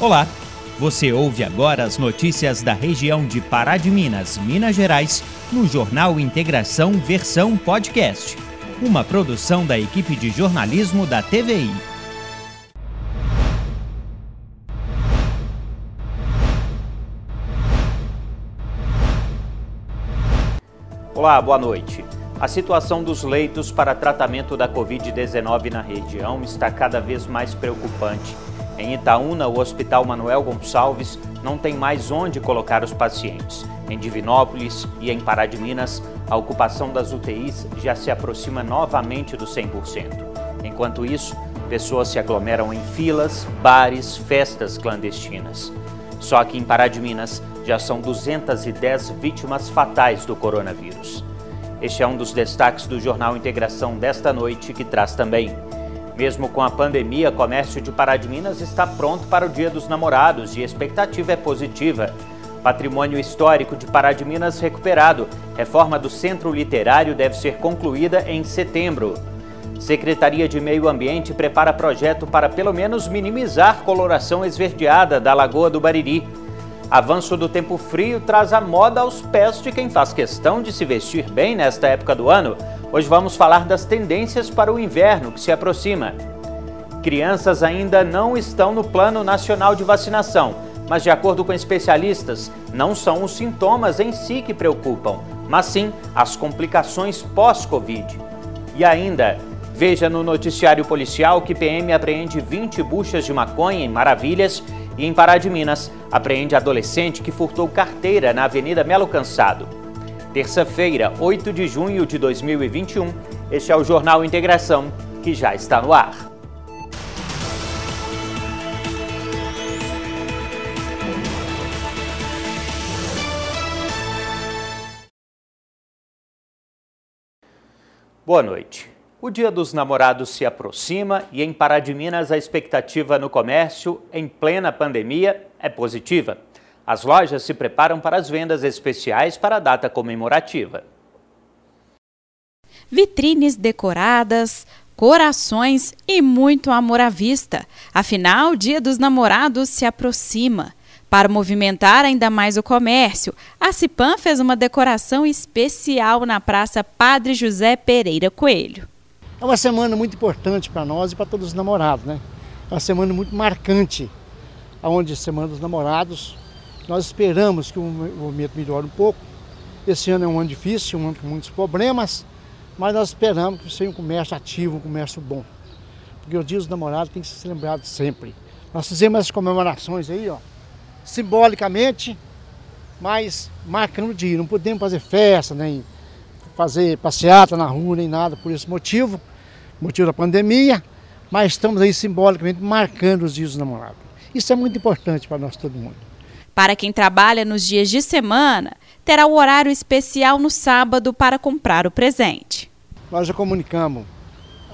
Olá, você ouve agora as notícias da região de Pará de Minas, Minas Gerais, no Jornal Integração Versão Podcast, uma produção da equipe de jornalismo da TVI. Olá, boa noite. A situação dos leitos para tratamento da Covid-19 na região está cada vez mais preocupante. Em Itaúna, o Hospital Manuel Gonçalves não tem mais onde colocar os pacientes. Em Divinópolis e em Pará de Minas, a ocupação das UTIs já se aproxima novamente do 100%. Enquanto isso, pessoas se aglomeram em filas, bares, festas clandestinas. Só que em Pará de Minas já são 210 vítimas fatais do coronavírus. Este é um dos destaques do Jornal Integração desta noite, que traz também. Mesmo com a pandemia, comércio de Pará de Minas está pronto para o Dia dos Namorados e a expectativa é positiva. Patrimônio histórico de Pará de Minas recuperado. Reforma do Centro Literário deve ser concluída em setembro. Secretaria de Meio Ambiente prepara projeto para pelo menos minimizar coloração esverdeada da Lagoa do Bariri. Avanço do tempo frio traz a moda aos pés de quem faz questão de se vestir bem nesta época do ano. Hoje vamos falar das tendências para o inverno que se aproxima. Crianças ainda não estão no Plano Nacional de Vacinação, mas, de acordo com especialistas, não são os sintomas em si que preocupam, mas sim as complicações pós-Covid. E ainda, veja no noticiário policial que PM apreende 20 buchas de maconha em Maravilhas e em Pará de Minas, apreende adolescente que furtou carteira na Avenida Melo Cansado. Terça-feira, 8 de junho de 2021, este é o Jornal Integração, que já está no ar. Boa noite. O Dia dos Namorados se aproxima e em Pará de Minas a expectativa no comércio, em plena pandemia, é positiva. As lojas se preparam para as vendas especiais para a data comemorativa. Vitrines decoradas, corações e muito amor à vista. Afinal, o Dia dos Namorados se aproxima. Para movimentar ainda mais o comércio, a Cipan fez uma decoração especial na Praça Padre José Pereira Coelho. É uma semana muito importante para nós e para todos os namorados, né? É uma semana muito marcante, onde Semana dos Namorados. Nós esperamos que o movimento melhore um pouco. Esse ano é um ano difícil, um ano com muitos problemas, mas nós esperamos que seja um comércio ativo, um comércio bom. Porque o Dia dos Namorados tem que ser lembrado sempre. Nós fizemos essas comemorações aí, ó, simbolicamente, mas marcando o dia. Não podemos fazer festa, nem fazer passeata na rua nem nada por esse motivo, motivo da pandemia, mas estamos aí simbolicamente marcando os dias dos namorados. Isso é muito importante para nós todo mundo. Para quem trabalha nos dias de semana, terá o horário especial no sábado para comprar o presente. Nós já comunicamos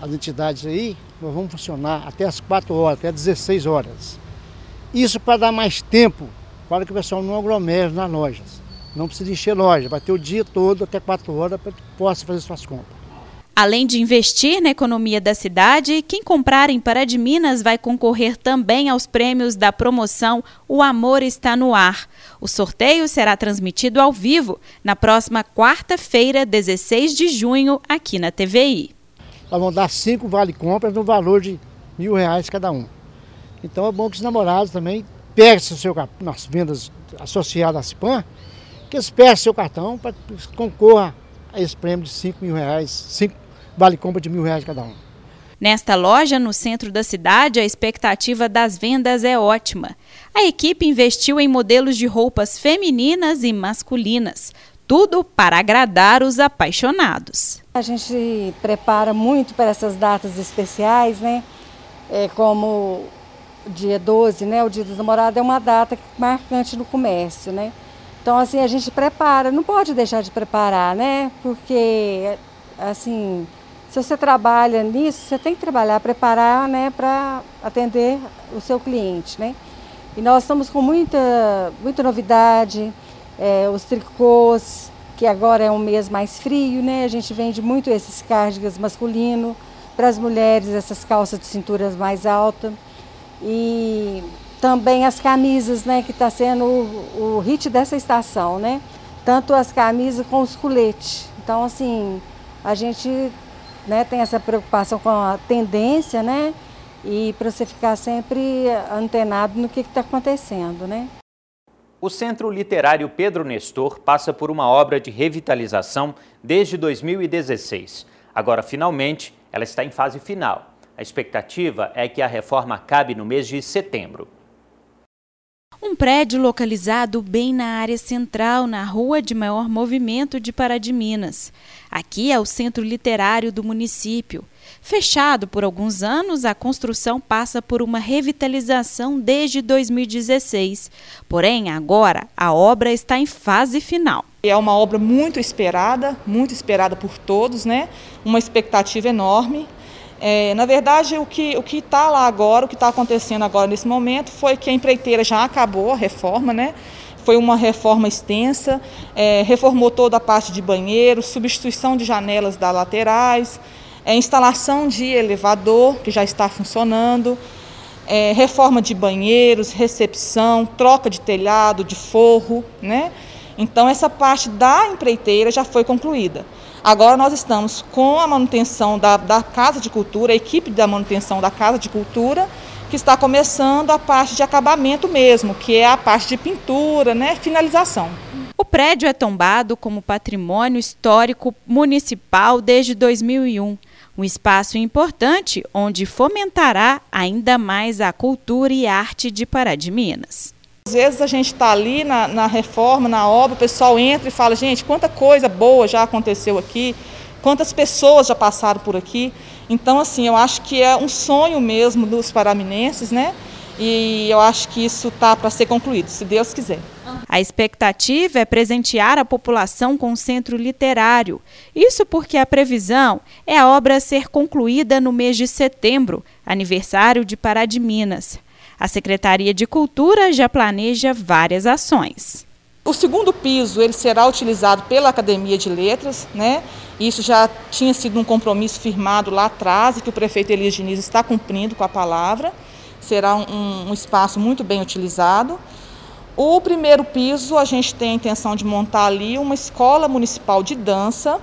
as entidades aí, nós vamos funcionar até as 4 horas, até 16 horas. Isso para dar mais tempo para que o pessoal não aglomere nas lojas. Não precisa encher loja, vai ter o dia todo até 4 horas para que possa fazer suas compras. Além de investir na economia da cidade, quem comprar em Pará de Minas vai concorrer também aos prêmios da promoção O Amor Está no Ar. O sorteio será transmitido ao vivo na próxima quarta-feira, 16 de junho, aqui na TVI. Nós vamos dar cinco vale-compras no valor de mil reais cada um. Então é bom que os namorados também peguem seu, nas vendas associadas à CIPAM que espere seu cartão para que concorra a esse prêmio de 5 mil reais, 5 vale compra de mil reais cada um. Nesta loja, no centro da cidade, a expectativa das vendas é ótima. A equipe investiu em modelos de roupas femininas e masculinas, tudo para agradar os apaixonados. A gente prepara muito para essas datas especiais, né? É como dia 12, né? O dia dos namorados é uma data marcante no comércio, né? Então, assim, a gente prepara, não pode deixar de preparar, né? Porque, assim, se você trabalha nisso, você tem que trabalhar, preparar, né, para atender o seu cliente, né? E nós estamos com muita, muita novidade, é, os tricôs, que agora é um mês mais frio, né? A gente vende muito esses cardigans masculinos, para as mulheres essas calças de cinturas mais altas. E também as camisas, né, que está sendo o, o hit dessa estação, né? Tanto as camisas com os coletes. Então, assim, a gente né, tem essa preocupação com a tendência, né? E para você ficar sempre antenado no que está acontecendo, né? O Centro Literário Pedro Nestor passa por uma obra de revitalização desde 2016. Agora, finalmente, ela está em fase final. A expectativa é que a reforma acabe no mês de setembro. Um prédio localizado bem na área central, na rua de maior movimento de Pará de Minas. Aqui é o centro literário do município. Fechado por alguns anos, a construção passa por uma revitalização desde 2016. Porém, agora a obra está em fase final. É uma obra muito esperada, muito esperada por todos, né? Uma expectativa enorme. É, na verdade, o que o está lá agora, o que está acontecendo agora nesse momento, foi que a empreiteira já acabou a reforma, né? Foi uma reforma extensa, é, reformou toda a parte de banheiro, substituição de janelas das laterais, é, instalação de elevador, que já está funcionando, é, reforma de banheiros, recepção, troca de telhado, de forro, né? Então, essa parte da empreiteira já foi concluída. Agora nós estamos com a manutenção da, da Casa de Cultura, a equipe da manutenção da Casa de Cultura, que está começando a parte de acabamento mesmo, que é a parte de pintura, né, finalização. O prédio é tombado como patrimônio histórico municipal desde 2001, um espaço importante onde fomentará ainda mais a cultura e arte de Pará de Minas. Às vezes a gente está ali na, na, reforma, na obra, o pessoal entra e fala, gente, quanta coisa boa já aconteceu aqui, quantas pessoas já passaram por aqui. Então, assim, eu acho que é um sonho mesmo dos paraminenses, né? E eu acho que isso está para ser concluído, se Deus quiser. A expectativa é presentear a população com um centro literário. Isso porque a previsão é a obra ser concluída no mês de setembro, aniversário de Pará de Minas. A Secretaria de Cultura já planeja várias ações. O segundo piso ele será utilizado pela Academia de Letras, né? Isso já tinha sido um compromisso firmado lá atrás e que o prefeito Elias Diniz está cumprindo com a palavra. Será um, um espaço muito bem utilizado. O primeiro piso a gente tem a intenção de montar ali uma escola municipal de dança,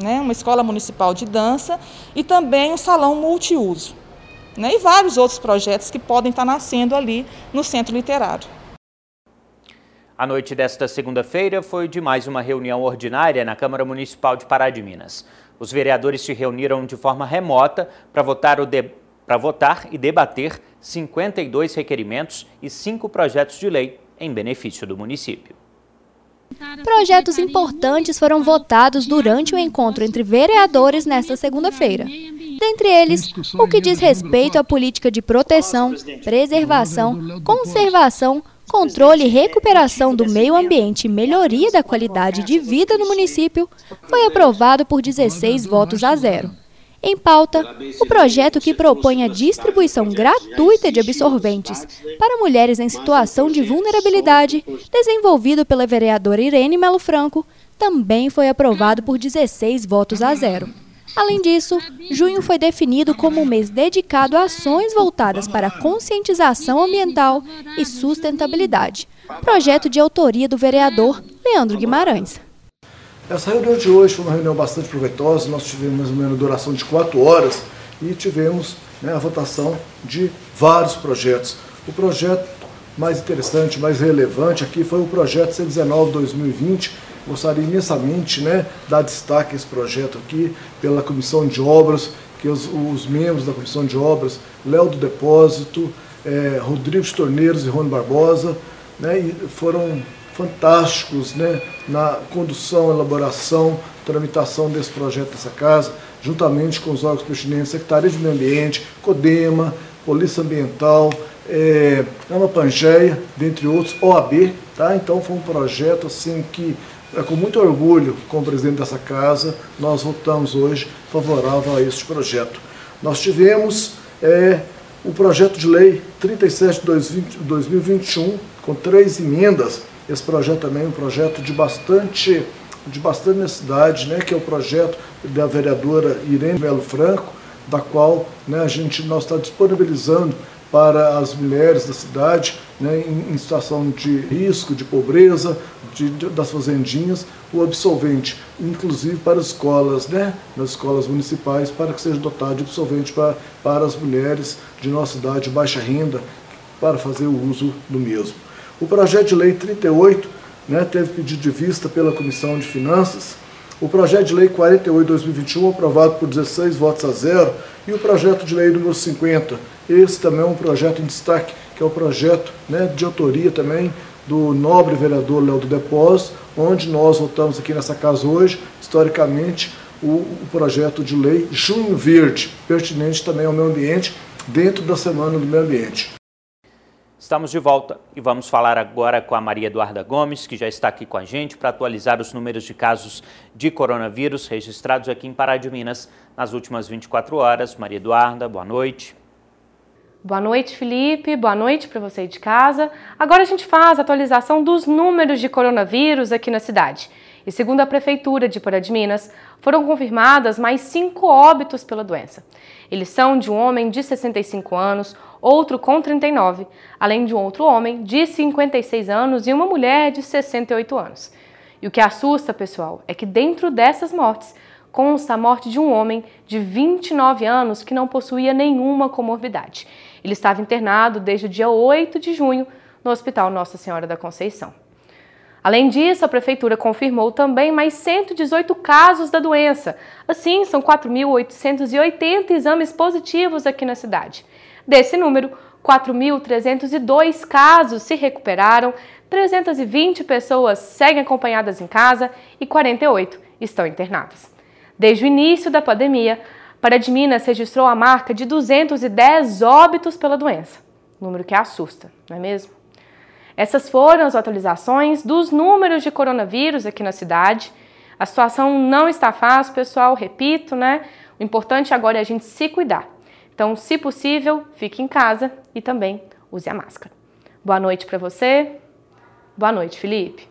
né? Uma escola municipal de dança e também um salão multiuso né, e vários outros projetos que podem estar nascendo ali no Centro Literário. A noite desta segunda-feira foi de mais uma reunião ordinária na Câmara Municipal de Pará de Minas. Os vereadores se reuniram de forma remota para votar, de... votar e debater 52 requerimentos e cinco projetos de lei em benefício do município. Projetos importantes foram votados durante o encontro entre vereadores nesta segunda-feira. Dentre eles, o que diz respeito à política de proteção, preservação, conservação, controle e recuperação do meio ambiente e melhoria da qualidade de vida no município, foi aprovado por 16 votos a zero. Em pauta, o projeto que propõe a distribuição gratuita de absorventes para mulheres em situação de vulnerabilidade, desenvolvido pela vereadora Irene Melo Franco, também foi aprovado por 16 votos a zero. Além disso, junho foi definido como um mês dedicado a ações voltadas para conscientização ambiental e sustentabilidade. Projeto de autoria do vereador Leandro Guimarães. Essa reunião de hoje foi uma reunião bastante proveitosa, nós tivemos mais ou menos duração de quatro horas e tivemos né, a votação de vários projetos. O projeto mais interessante, mais relevante aqui foi o projeto C19-2020, Gostaria imensamente né, dar destaque a esse projeto aqui pela Comissão de Obras, que os, os membros da Comissão de Obras, Léo do Depósito, é, Rodrigo Torneiros e Rony Barbosa, né, e foram fantásticos né, na condução, elaboração, tramitação desse projeto dessa casa, juntamente com os órgãos pertinentes, Secretaria de Meio Ambiente, CODEMA, Polícia Ambiental, é, Ama Pangeia, dentre outros, OAB, tá? Então foi um projeto assim que é com muito orgulho, como presidente dessa casa, nós votamos hoje favorável a este projeto. Nós tivemos é, o projeto de lei 37 de 2021, com três emendas. Esse projeto também é um projeto de bastante, de bastante necessidade, né, que é o projeto da vereadora Irene Melo Franco, da qual né, a gente nós está disponibilizando para as mulheres da cidade né, em, em, situação de risco, de pobreza, de, das fazendinhas, o absolvente, inclusive para escolas, né, nas escolas municipais, para que seja dotado de absolvente para, para as mulheres de nossa cidade de baixa renda, para fazer o uso do mesmo. O projeto de lei 38 né, teve pedido de vista pela Comissão de Finanças, o projeto de lei 48-2021, aprovado por 16 votos a zero, e o projeto de lei número 50. Esse também é um projeto em destaque, que é o projeto né, de autoria também do nobre vereador Léo do Depósito, onde nós votamos aqui nessa casa hoje, historicamente, o, projeto de lei Junho Verde, pertinente também ao meio ambiente, dentro da Semana do Meio Ambiente. Estamos de volta e vamos falar agora com a Maria Eduarda Gomes, que já está aqui com a gente para atualizar os números de casos de coronavírus registrados aqui em Pará de Minas nas últimas 24 horas. Maria Eduarda, boa noite. Boa noite, Felipe. Boa noite para você de casa. Agora a gente faz a atualização dos números de coronavírus aqui na cidade. E segundo a Prefeitura de Pará de Minas, foram confirmadas mais cinco óbitos pela doença. Eles são de um homem de 65 anos, outro com 39, além de um outro homem de 56 anos e uma mulher de 68 anos. E o que assusta, pessoal, é que dentro dessas mortes consta a morte de um homem de 29 anos que não possuía nenhuma comorbidade. Ele estava internado desde o dia 8 de junho no Hospital Nossa Senhora da Conceição. Além disso, a prefeitura confirmou também mais 118 casos da doença. Assim, são 4.880 exames positivos aqui na cidade. Desse número, 4.302 casos se recuperaram, 320 pessoas seguem acompanhadas em casa e 48 estão internadas. Desde o início da pandemia, Pará de Minas registrou a marca de 210 óbitos pela doença, número que assusta, não é mesmo? Essas foram as atualizações dos números de coronavírus aqui na cidade. A situação não está fácil, pessoal, repito, né? O importante agora é a gente se cuidar. Então, se possível, fique em casa e também use a máscara. Boa noite para você. Boa noite, Felipe.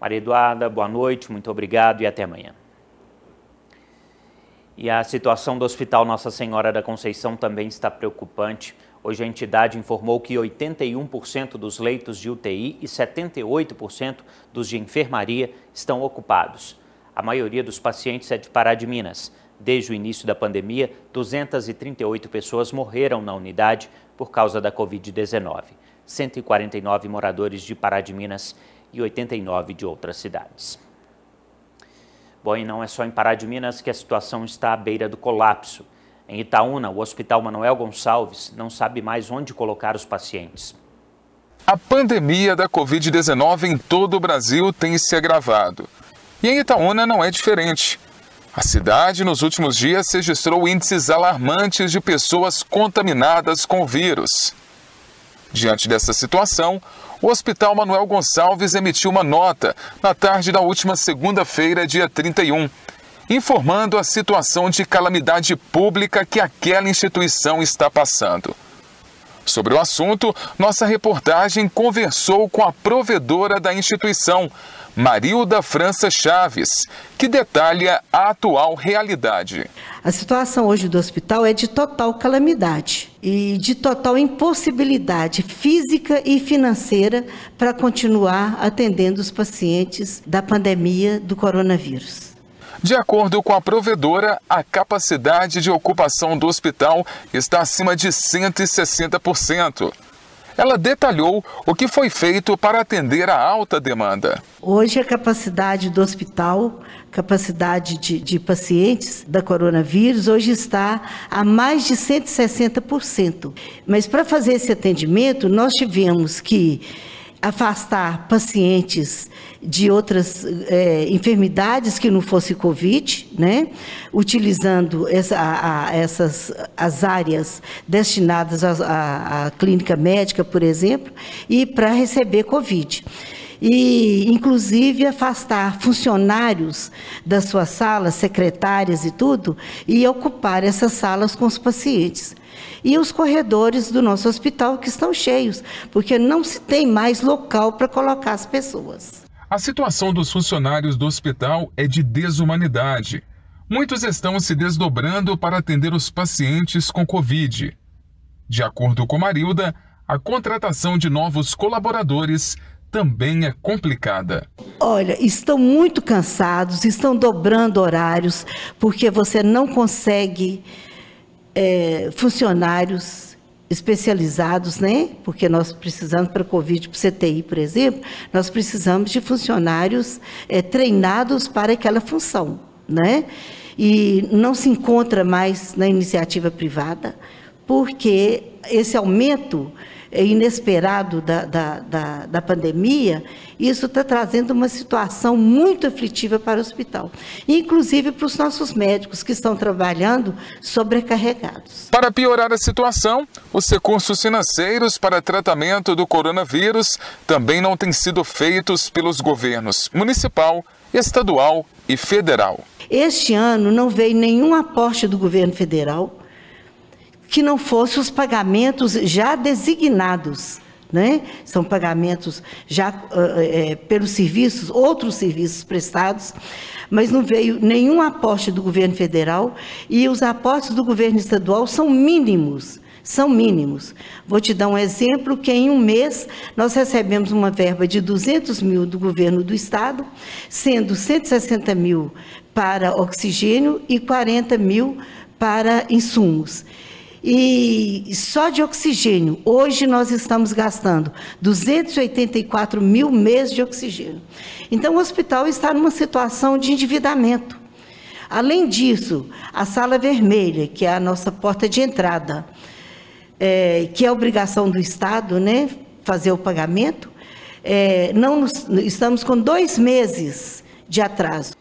Maria Eduarda, boa noite, muito obrigado e até amanhã. E a situação do Hospital Nossa Senhora da Conceição também está preocupante. Hoje a entidade informou que 81% dos leitos de UTI e 78% dos de enfermaria estão ocupados. A maioria dos pacientes é de Pará de Minas. Desde o início da pandemia, 238 pessoas morreram na unidade por causa da Covid-19. 149 moradores de Pará de Minas e 89 de outras cidades. Bom, e não é só em Pará de Minas que a situação está à beira do colapso. Em Itaúna, o Hospital Manuel Gonçalves não sabe mais onde colocar os pacientes. A pandemia da Covid-19 em todo o Brasil tem se agravado. E em Itaúna não é diferente. A cidade, nos últimos dias, registrou índices alarmantes de pessoas contaminadas com o vírus. Diante dessa situação, o Hospital Manuel Gonçalves emitiu uma nota na tarde da última segunda-feira, dia 31, informando a situação de calamidade pública que aquela instituição está passando. Sobre o assunto, nossa reportagem conversou com a provedora da instituição, Marilda França Chaves, que detalha a atual realidade. A situação hoje do hospital é de total calamidade e de total impossibilidade física e financeira para continuar atendendo os pacientes da pandemia do coronavírus. De acordo com a provedora, a capacidade de ocupação do hospital está acima de 160%. Ela detalhou o que foi feito para atender a alta demanda. Hoje, a capacidade do hospital, capacidade de, de pacientes da coronavírus, hoje está a mais de 160%. Mas para fazer esse atendimento, nós tivemos que afastar pacientes de outras é, enfermidades que não fosse Covid, né? utilizando essa, a, a, essas, as áreas destinadas à clínica médica, por exemplo, e para receber Covid e, inclusive, afastar funcionários das suas salas, secretárias e tudo, e ocupar essas salas com os pacientes e os corredores do nosso hospital que estão cheios, porque não se tem mais local para colocar as pessoas. A situação dos funcionários do hospital é de desumanidade. Muitos estão se desdobrando para atender os pacientes com Covid. De acordo com Marilda, a contratação de novos colaboradores também é complicada. Olha, estão muito cansados, estão dobrando horários, porque você não consegue é, funcionários especializados, né? Porque nós precisamos para Covid, para CTI, por exemplo, nós precisamos de funcionários é, treinados para aquela função, né? E não se encontra mais na iniciativa privada, porque esse aumento inesperado da, da, da, da pandemia, isso está trazendo uma situação muito aflitiva para o hospital, inclusive para os nossos médicos que estão trabalhando sobrecarregados. Para piorar a situação, os recursos financeiros para tratamento do coronavírus também não têm sido feitos pelos governos municipal, estadual e federal. Este ano não veio nenhum aporte do governo federal que não fossem os pagamentos já designados. Né? São pagamentos já é, pelos serviços, outros serviços prestados, mas não veio nenhum aporte do governo federal e os aportes do governo estadual são mínimos. São mínimos. Vou te dar um exemplo que em um mês nós recebemos uma verba de 200 mil do governo do estado, sendo 160 mil para oxigênio e 40 mil para insumos. E só de oxigênio, hoje nós estamos gastando 284 mil meses de oxigênio. Então, o hospital está numa situação de endividamento. Além disso, a sala vermelha, que é a nossa porta de entrada, é, que é obrigação do Estado, né, fazer o pagamento, é, não nos, estamos com dois meses de atraso.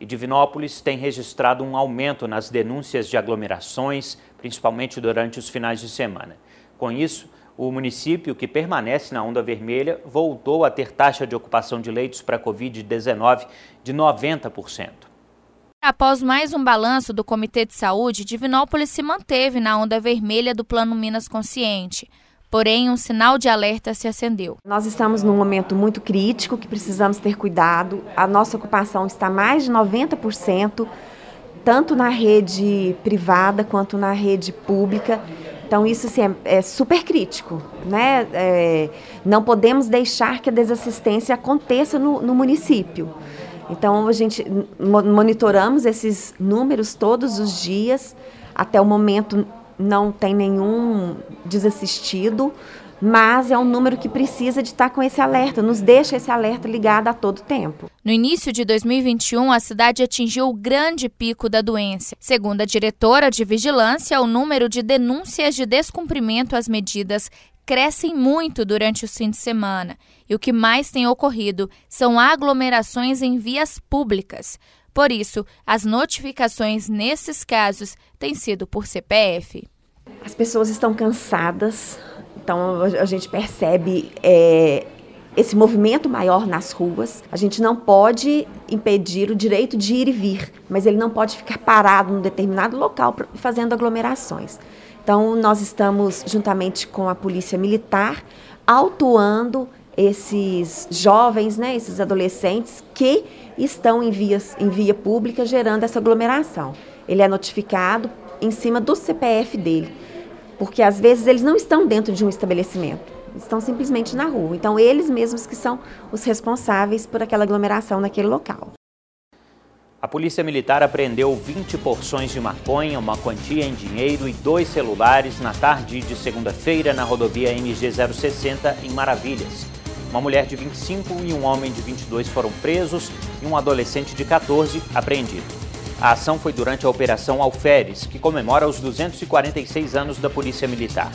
E Divinópolis tem registrado um aumento nas denúncias de aglomerações, principalmente durante os finais de semana. Com isso, o município, que permanece na onda vermelha, voltou a ter taxa de ocupação de leitos para Covid-19 de 90%. Após mais um balanço do Comitê de Saúde, Divinópolis se manteve na onda vermelha do Plano Minas Consciente. Porém, um sinal de alerta se acendeu. Nós estamos num momento muito crítico que precisamos ter cuidado. A nossa ocupação está mais de 90% tanto na rede privada quanto na rede pública. Então, isso assim, é, é super crítico. Né? É, não podemos deixar que a desassistência aconteça no, no município. Então, a gente monitoramos esses números todos os dias. Até o momento, não tem nenhum desassistido mas é um número que precisa de estar com esse alerta, nos deixa esse alerta ligado a todo tempo. No início de 2021, a cidade atingiu o grande pico da doença. Segundo a diretora de vigilância, o número de denúncias de descumprimento às medidas crescem muito durante o fim de semana. E o que mais tem ocorrido são aglomerações em vias públicas. Por isso, as notificações nesses casos têm sido por CPF. As pessoas estão cansadas, então a gente percebe é, esse movimento maior nas ruas. A gente não pode impedir o direito de ir e vir, mas ele não pode ficar parado num determinado local fazendo aglomerações. Então nós estamos juntamente com a polícia militar autuando esses jovens, né, esses adolescentes que estão em, vias, em via pública gerando essa aglomeração. Ele é notificado em cima do CPF dele porque às vezes eles não estão dentro de um estabelecimento, estão simplesmente na rua. Então, eles mesmos que são os responsáveis por aquela aglomeração naquele local. A Polícia Militar apreendeu 20 porções de maconha, uma quantia em dinheiro e dois celulares na tarde de segunda-feira na rodovia MG 060 em Maravilhas. Uma mulher de 25 e um homem de 22 foram presos e um adolescente de 14 apreendido. A ação foi durante a Operação Alferes, que comemora os 246 anos da Polícia Militar.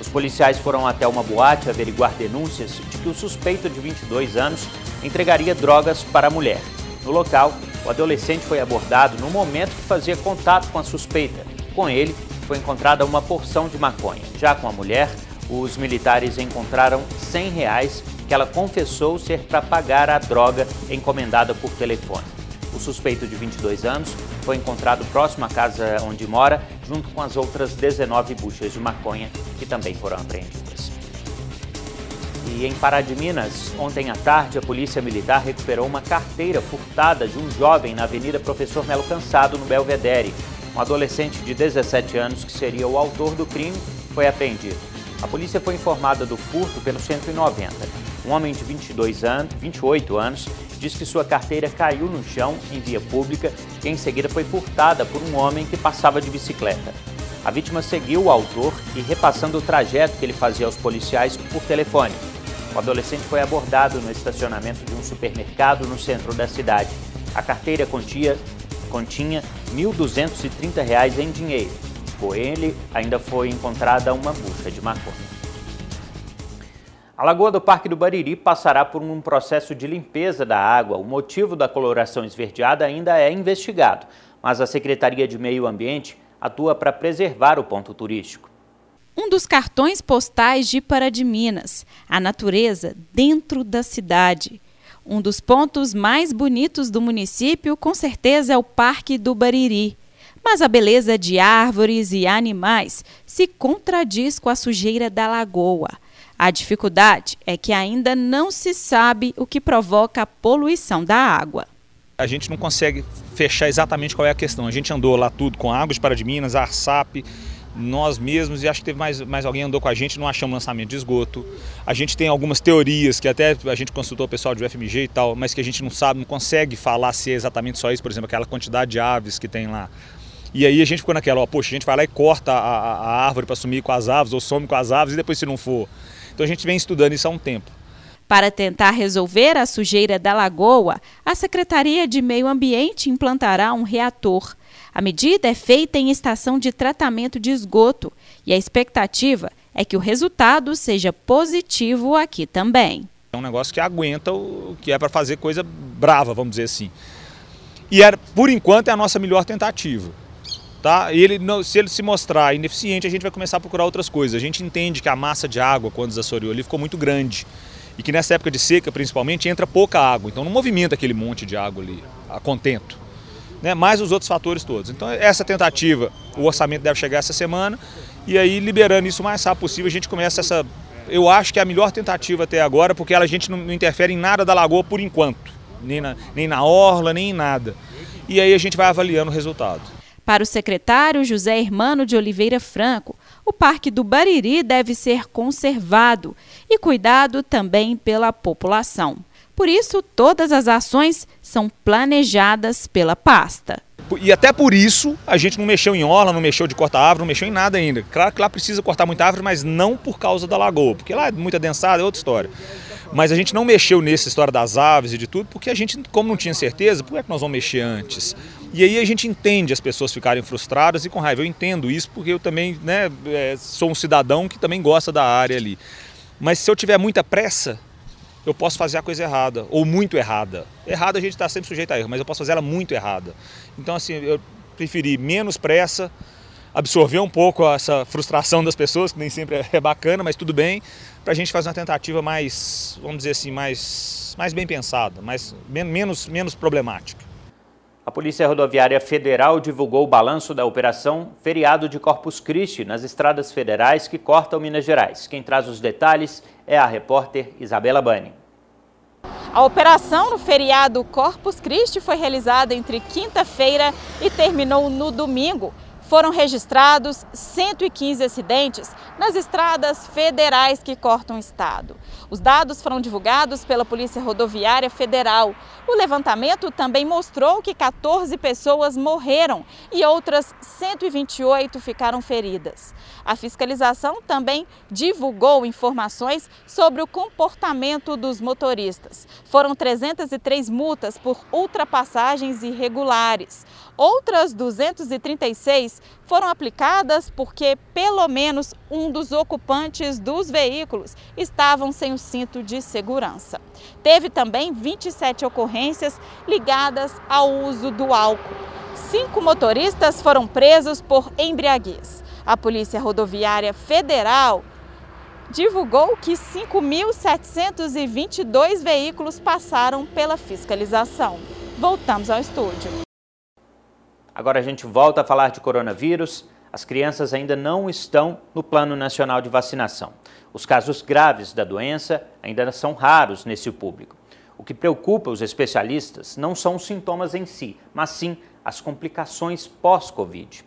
Os policiais foram até uma boate averiguar denúncias de que o suspeito de 22 anos entregaria drogas para a mulher. No local, o adolescente foi abordado no momento que fazia contato com a suspeita. Com ele, foi encontrada uma porção de maconha. Já com a mulher, os militares encontraram 100 reais que ela confessou ser para pagar a droga encomendada por telefone. O suspeito de 22 anos foi encontrado próximo à casa onde mora, junto com as outras 19 buchas de maconha que também foram apreendidas. E em Pará de Minas, ontem à tarde, a Polícia Militar recuperou uma carteira furtada de um jovem na Avenida Professor Melo Cansado, no Belvedere. Um adolescente de 17 anos, que seria o autor do crime, foi apreendido. A polícia foi informada do furto pelo 190. Um homem de 22 anos, 28 anos diz que sua carteira caiu no chão em via pública e em seguida foi furtada por um homem que passava de bicicleta. A vítima seguiu o autor e repassando o trajeto que ele fazia aos policiais por telefone. O adolescente foi abordado no estacionamento de um supermercado no centro da cidade. A carteira continha, continha R$ 1.230 em dinheiro. Com ele, ainda foi encontrada uma bucha de maconha. A Lagoa do Parque do Bariri passará por um processo de limpeza da água. O motivo da coloração esverdeada ainda é investigado, mas a Secretaria de Meio Ambiente atua para preservar o ponto turístico. Um dos cartões postais de Pará de Minas, a natureza dentro da cidade. Um dos pontos mais bonitos do município, com certeza, é o Parque do Bariri. Mas a beleza de árvores e animais se contradiz com a sujeira da lagoa. A dificuldade é que ainda não se sabe o que provoca a poluição da água. A gente não consegue fechar exatamente qual é a questão. A gente andou lá tudo com Águas para de Minas, ARSAP, nós mesmos, e acho que teve mais, mais alguém andou com a gente, não achamos lançamento de esgoto. A gente tem algumas teorias que até a gente consultou o pessoal do FMG e tal, mas que a gente não sabe, não consegue falar se é exatamente só isso, por exemplo, aquela quantidade de aves que tem lá. E aí a gente ficou naquela, ó, poxa, a gente vai lá e corta a, a, a árvore para sumir com as aves, ou some com as aves, e depois se não for então a gente vem estudando isso há um tempo. Para tentar resolver a sujeira da lagoa, a Secretaria de Meio Ambiente implantará um reator. A medida é feita em estação de tratamento de esgoto e a expectativa é que o resultado seja positivo aqui também. É um negócio que aguenta o que é para fazer coisa brava, vamos dizer assim. E é, por enquanto é a nossa melhor tentativa. Tá? E ele, se ele se mostrar ineficiente, a gente vai começar a procurar outras coisas. A gente entende que a massa de água, quando desassoreou ali, ficou muito grande. E que nessa época de seca, principalmente, entra pouca água. Então não movimenta aquele monte de água ali, a contento. Né? Mais os outros fatores todos. Então essa tentativa, o orçamento deve chegar essa semana. E aí, liberando isso o mais rápido possível, a gente começa essa... Eu acho que é a melhor tentativa até agora, porque a gente não interfere em nada da lagoa por enquanto. Nem na, nem na orla, nem em nada. E aí a gente vai avaliando o resultado. Para o secretário José Hermano de Oliveira Franco, o Parque do Bariri deve ser conservado e cuidado também pela população. Por isso, todas as ações são planejadas pela pasta. E até por isso a gente não mexeu em orla, não mexeu de cortar árvore, não mexeu em nada ainda. Claro que lá precisa cortar muita árvore, mas não por causa da lagoa, porque lá é muita densada, é outra história. Mas a gente não mexeu nessa história das aves e de tudo, porque a gente, como não tinha certeza, por que, é que nós vamos mexer antes? E aí a gente entende as pessoas ficarem frustradas e com raiva. Eu entendo isso porque eu também né, é, sou um cidadão que também gosta da área ali. Mas se eu tiver muita pressa, eu posso fazer a coisa errada, ou muito errada. Errada a gente está sempre sujeito a erro, mas eu posso fazer ela muito errada. Então, assim, eu preferi menos pressa, absorver um pouco essa frustração das pessoas, que nem sempre é bacana, mas tudo bem, para a gente fazer uma tentativa mais, vamos dizer assim, mais, mais bem pensada, mais, menos, menos problemática. A Polícia Rodoviária Federal divulgou o balanço da operação Feriado de Corpus Christi nas estradas federais que cortam Minas Gerais. Quem traz os detalhes é a repórter Isabela Bani. A operação no feriado Corpus Christi foi realizada entre quinta-feira e terminou no domingo foram registrados 115 acidentes nas estradas federais que cortam o estado. Os dados foram divulgados pela Polícia Rodoviária Federal. O levantamento também mostrou que 14 pessoas morreram e outras 128 ficaram feridas. A fiscalização também divulgou informações sobre o comportamento dos motoristas. Foram 303 multas por ultrapassagens irregulares. Outras 236 foram aplicadas porque pelo menos um dos ocupantes dos veículos estavam sem o cinto de segurança. Teve também 27 ocorrências ligadas ao uso do álcool. Cinco motoristas foram presos por embriaguez. A Polícia Rodoviária Federal divulgou que 5.722 veículos passaram pela fiscalização. Voltamos ao estúdio. Agora a gente volta a falar de coronavírus. As crianças ainda não estão no Plano Nacional de Vacinação. Os casos graves da doença ainda são raros nesse público. O que preocupa os especialistas não são os sintomas em si, mas sim as complicações pós-Covid.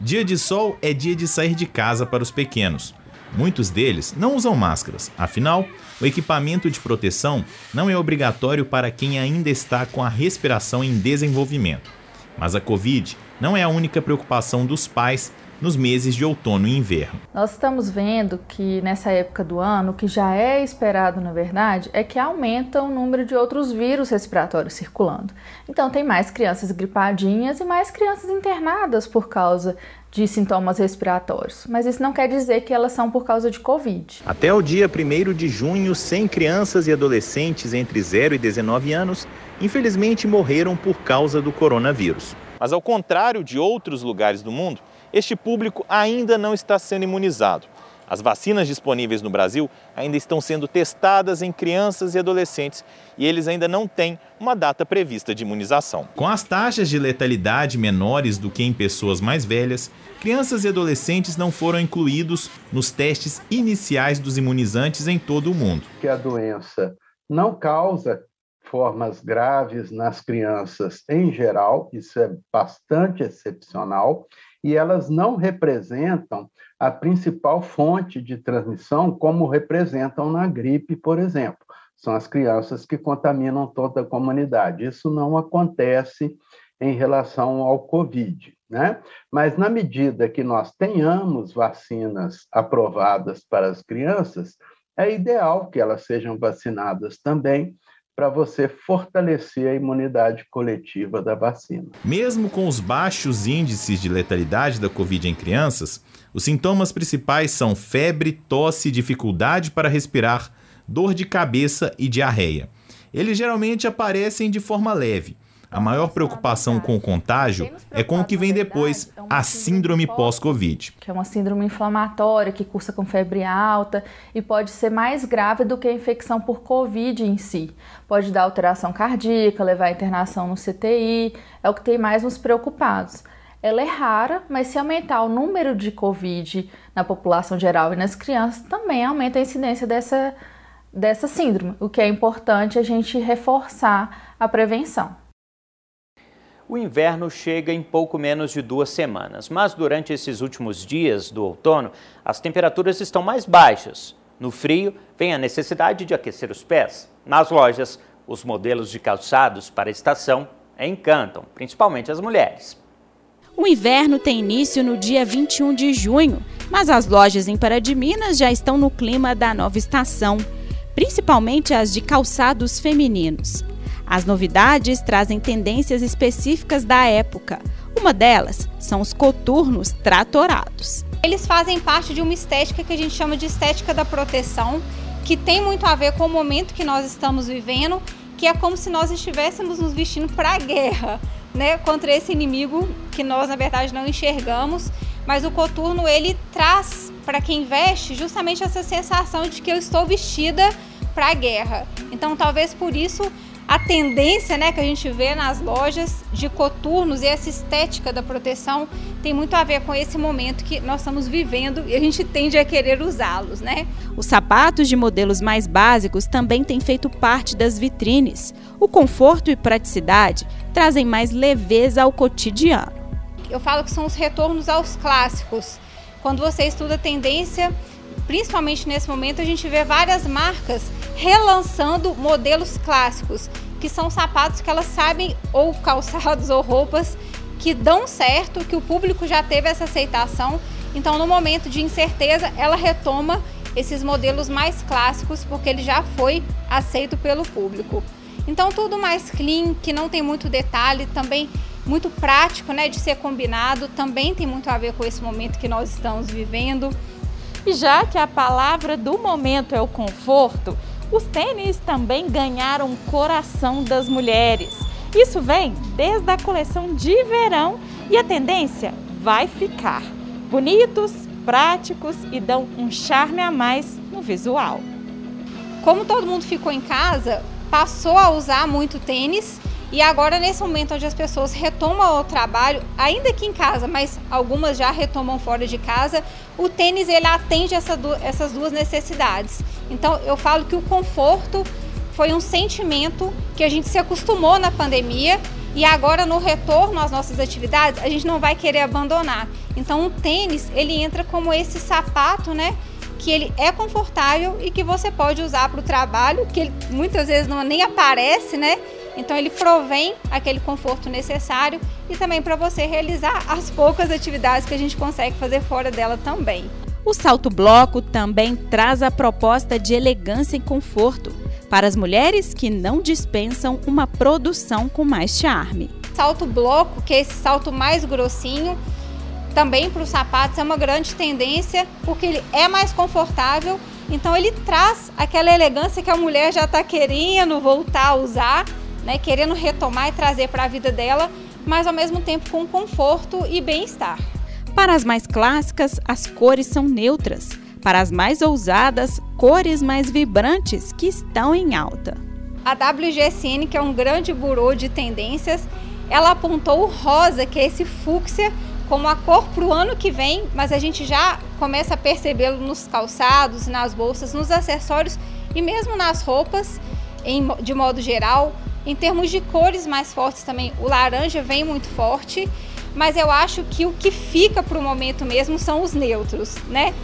Dia de sol é dia de sair de casa para os pequenos. Muitos deles não usam máscaras, afinal, o equipamento de proteção não é obrigatório para quem ainda está com a respiração em desenvolvimento. Mas a Covid não é a única preocupação dos pais nos meses de outono e inverno. Nós estamos vendo que nessa época do ano, o que já é esperado na verdade, é que aumenta o número de outros vírus respiratórios circulando. Então tem mais crianças gripadinhas e mais crianças internadas por causa de sintomas respiratórios, mas isso não quer dizer que elas são por causa de Covid. Até o dia 1 de junho, 100 crianças e adolescentes entre 0 e 19 anos, infelizmente, morreram por causa do coronavírus. Mas, ao contrário de outros lugares do mundo, este público ainda não está sendo imunizado. As vacinas disponíveis no Brasil ainda estão sendo testadas em crianças e adolescentes e eles ainda não têm uma data prevista de imunização. Com as taxas de letalidade menores do que em pessoas mais velhas, crianças e adolescentes não foram incluídos nos testes iniciais dos imunizantes em todo o mundo. Que a doença não causa formas graves nas crianças em geral, isso é bastante excepcional, e elas não representam a principal fonte de transmissão, como representam na gripe, por exemplo. São as crianças que contaminam toda a comunidade. Isso não acontece em relação ao Covid. Né? Mas, na medida que nós tenhamos vacinas aprovadas para as crianças, é ideal que elas sejam vacinadas também, para você fortalecer a imunidade coletiva da vacina. Mesmo com os baixos índices de letalidade da Covid em crianças, os sintomas principais são febre, tosse, dificuldade para respirar, dor de cabeça e diarreia. Eles geralmente aparecem de forma leve a maior preocupação com o contágio é com o que vem depois, a síndrome pós-Covid. Que é uma síndrome inflamatória que cursa com febre alta e pode ser mais grave do que a infecção por Covid em si. Pode dar alteração cardíaca, levar à internação no CTI, é o que tem mais nos preocupados. Ela é rara, mas se aumentar o número de Covid na população geral e nas crianças, também aumenta a incidência dessa, dessa síndrome. O que é importante é a gente reforçar a prevenção. O inverno chega em pouco menos de duas semanas, mas durante esses últimos dias do outono, as temperaturas estão mais baixas. No frio, vem a necessidade de aquecer os pés. Nas lojas, os modelos de calçados para a estação encantam, principalmente as mulheres. O inverno tem início no dia 21 de junho, mas as lojas em Pará de Minas já estão no clima da nova estação, principalmente as de calçados femininos. As novidades trazem tendências específicas da época. Uma delas são os coturnos tratorados. Eles fazem parte de uma estética que a gente chama de estética da proteção, que tem muito a ver com o momento que nós estamos vivendo, que é como se nós estivéssemos nos vestindo para a guerra, né, contra esse inimigo que nós na verdade não enxergamos, mas o coturno ele traz para quem veste justamente essa sensação de que eu estou vestida para a guerra. Então, talvez por isso a tendência né, que a gente vê nas lojas de coturnos e essa estética da proteção tem muito a ver com esse momento que nós estamos vivendo e a gente tende a querer usá-los, né? Os sapatos de modelos mais básicos também têm feito parte das vitrines. O conforto e praticidade trazem mais leveza ao cotidiano. Eu falo que são os retornos aos clássicos. Quando você estuda tendência, principalmente nesse momento, a gente vê várias marcas relançando modelos clássicos, que são sapatos que elas sabem, ou calçados ou roupas, que dão certo, que o público já teve essa aceitação. Então, no momento de incerteza, ela retoma esses modelos mais clássicos, porque ele já foi aceito pelo público. Então, tudo mais clean, que não tem muito detalhe, também muito prático né, de ser combinado, também tem muito a ver com esse momento que nós estamos vivendo. E já que a palavra do momento é o conforto, os tênis também ganharam o coração das mulheres. Isso vem desde a coleção de verão e a tendência vai ficar. Bonitos, práticos e dão um charme a mais no visual. Como todo mundo ficou em casa, passou a usar muito tênis e agora, nesse momento onde as pessoas retomam o trabalho, ainda que em casa, mas algumas já retomam fora de casa, o tênis ele atende essa essas duas necessidades. Então, eu falo que o conforto foi um sentimento que a gente se acostumou na pandemia E agora no retorno às nossas atividades, a gente não vai querer abandonar. Então o tênis, ele entra como esse sapato, né? Que ele é confortável e que você pode usar para o trabalho, que ele muitas vezes não nem aparece, né? Então ele provém aquele conforto necessário e também para você realizar as poucas atividades que a gente consegue fazer fora dela também. O salto bloco também traz a proposta de elegância e conforto para as mulheres que não dispensam uma produção com mais charme. Salto bloco, que é esse salto mais grossinho, também para os sapatos é uma grande tendência, porque ele é mais confortável, então ele traz aquela elegância que a mulher já está querendo voltar a usar, né, querendo retomar e trazer para a vida dela, mas ao mesmo tempo com conforto e bem-estar. Para as mais clássicas, as cores são neutras. Para as mais ousadas, cores mais vibrantes que estão em alta. A WGSN, que é um grande burô de tendências, ela apontou o rosa, que é esse fúcsia, como a cor para o ano que vem, mas a gente já começa a percebê-lo nos calçados, nas bolsas, nos acessórios e mesmo nas roupas, em, de modo geral. Em termos de cores mais fortes também, o laranja vem muito forte, mas eu acho que o que fica para o momento mesmo são os neutros, né?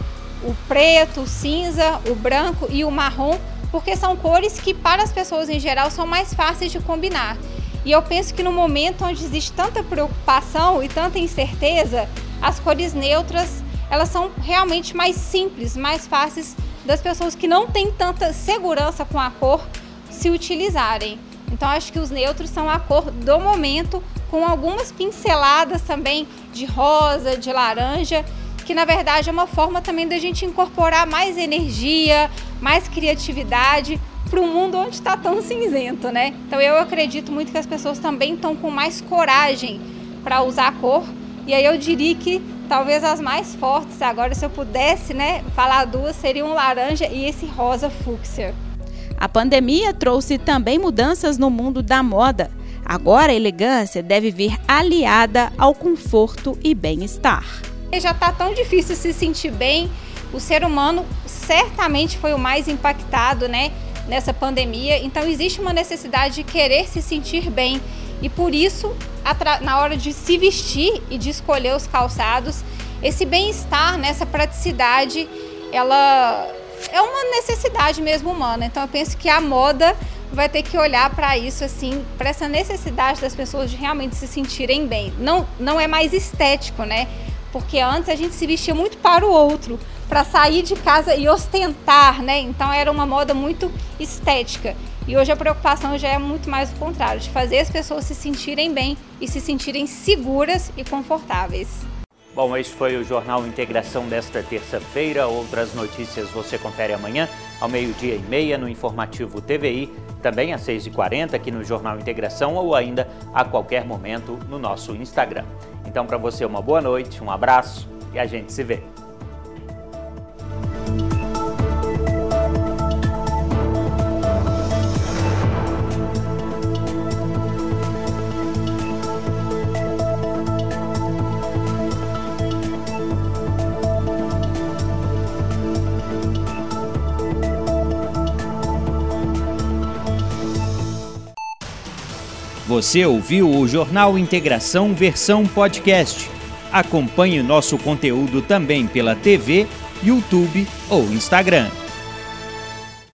O preto, o cinza, o branco e o marrom, porque são cores que para as pessoas em geral são mais fáceis de combinar. E eu penso que no momento onde existe tanta preocupação e tanta incerteza, as cores neutras, elas são realmente mais simples, mais fáceis das pessoas que não têm tanta segurança com a cor se utilizarem. Então acho que os neutros são a cor do momento, com algumas pinceladas também de rosa, de laranja, que na verdade é uma forma também da gente incorporar mais energia, mais criatividade para um mundo onde está tão cinzento, né? Então eu acredito muito que as pessoas também estão com mais coragem para usar a cor. E aí eu diria que talvez as mais fortes agora, se eu pudesse, né, falar duas, seriam laranja e esse rosa fúcsia. A pandemia trouxe também mudanças no mundo da moda. Agora a elegância deve vir aliada ao conforto e bem-estar. Já está tão difícil se sentir bem. O ser humano certamente foi o mais impactado, né? nessa pandemia. Então existe uma necessidade de querer se sentir bem e por isso, na hora de se vestir e de escolher os calçados, esse bem-estar, nessa praticidade, ela é uma necessidade mesmo humana. Então eu penso que a moda vai ter que olhar para isso assim, para essa necessidade das pessoas de realmente se sentirem bem. Não não é mais estético, né? Porque antes a gente se vestia muito para o outro para sair de casa e ostentar, né? Então era uma moda muito estética. E hoje a preocupação já é muito mais o contrário, de fazer as pessoas se sentirem bem e se sentirem seguras e confortáveis. Bom, este foi o Jornal Integração desta terça-feira. Outras notícias você confere amanhã, ao meio-dia e meia, no Informativo TVI, também às 6h40 aqui no Jornal Integração ou ainda a qualquer momento no nosso Instagram. Então, para você, uma boa noite, um abraço e a gente se vê. Você ouviu o Jornal Integração versão podcast. Acompanhe nosso conteúdo também pela TV, YouTube ou Instagram.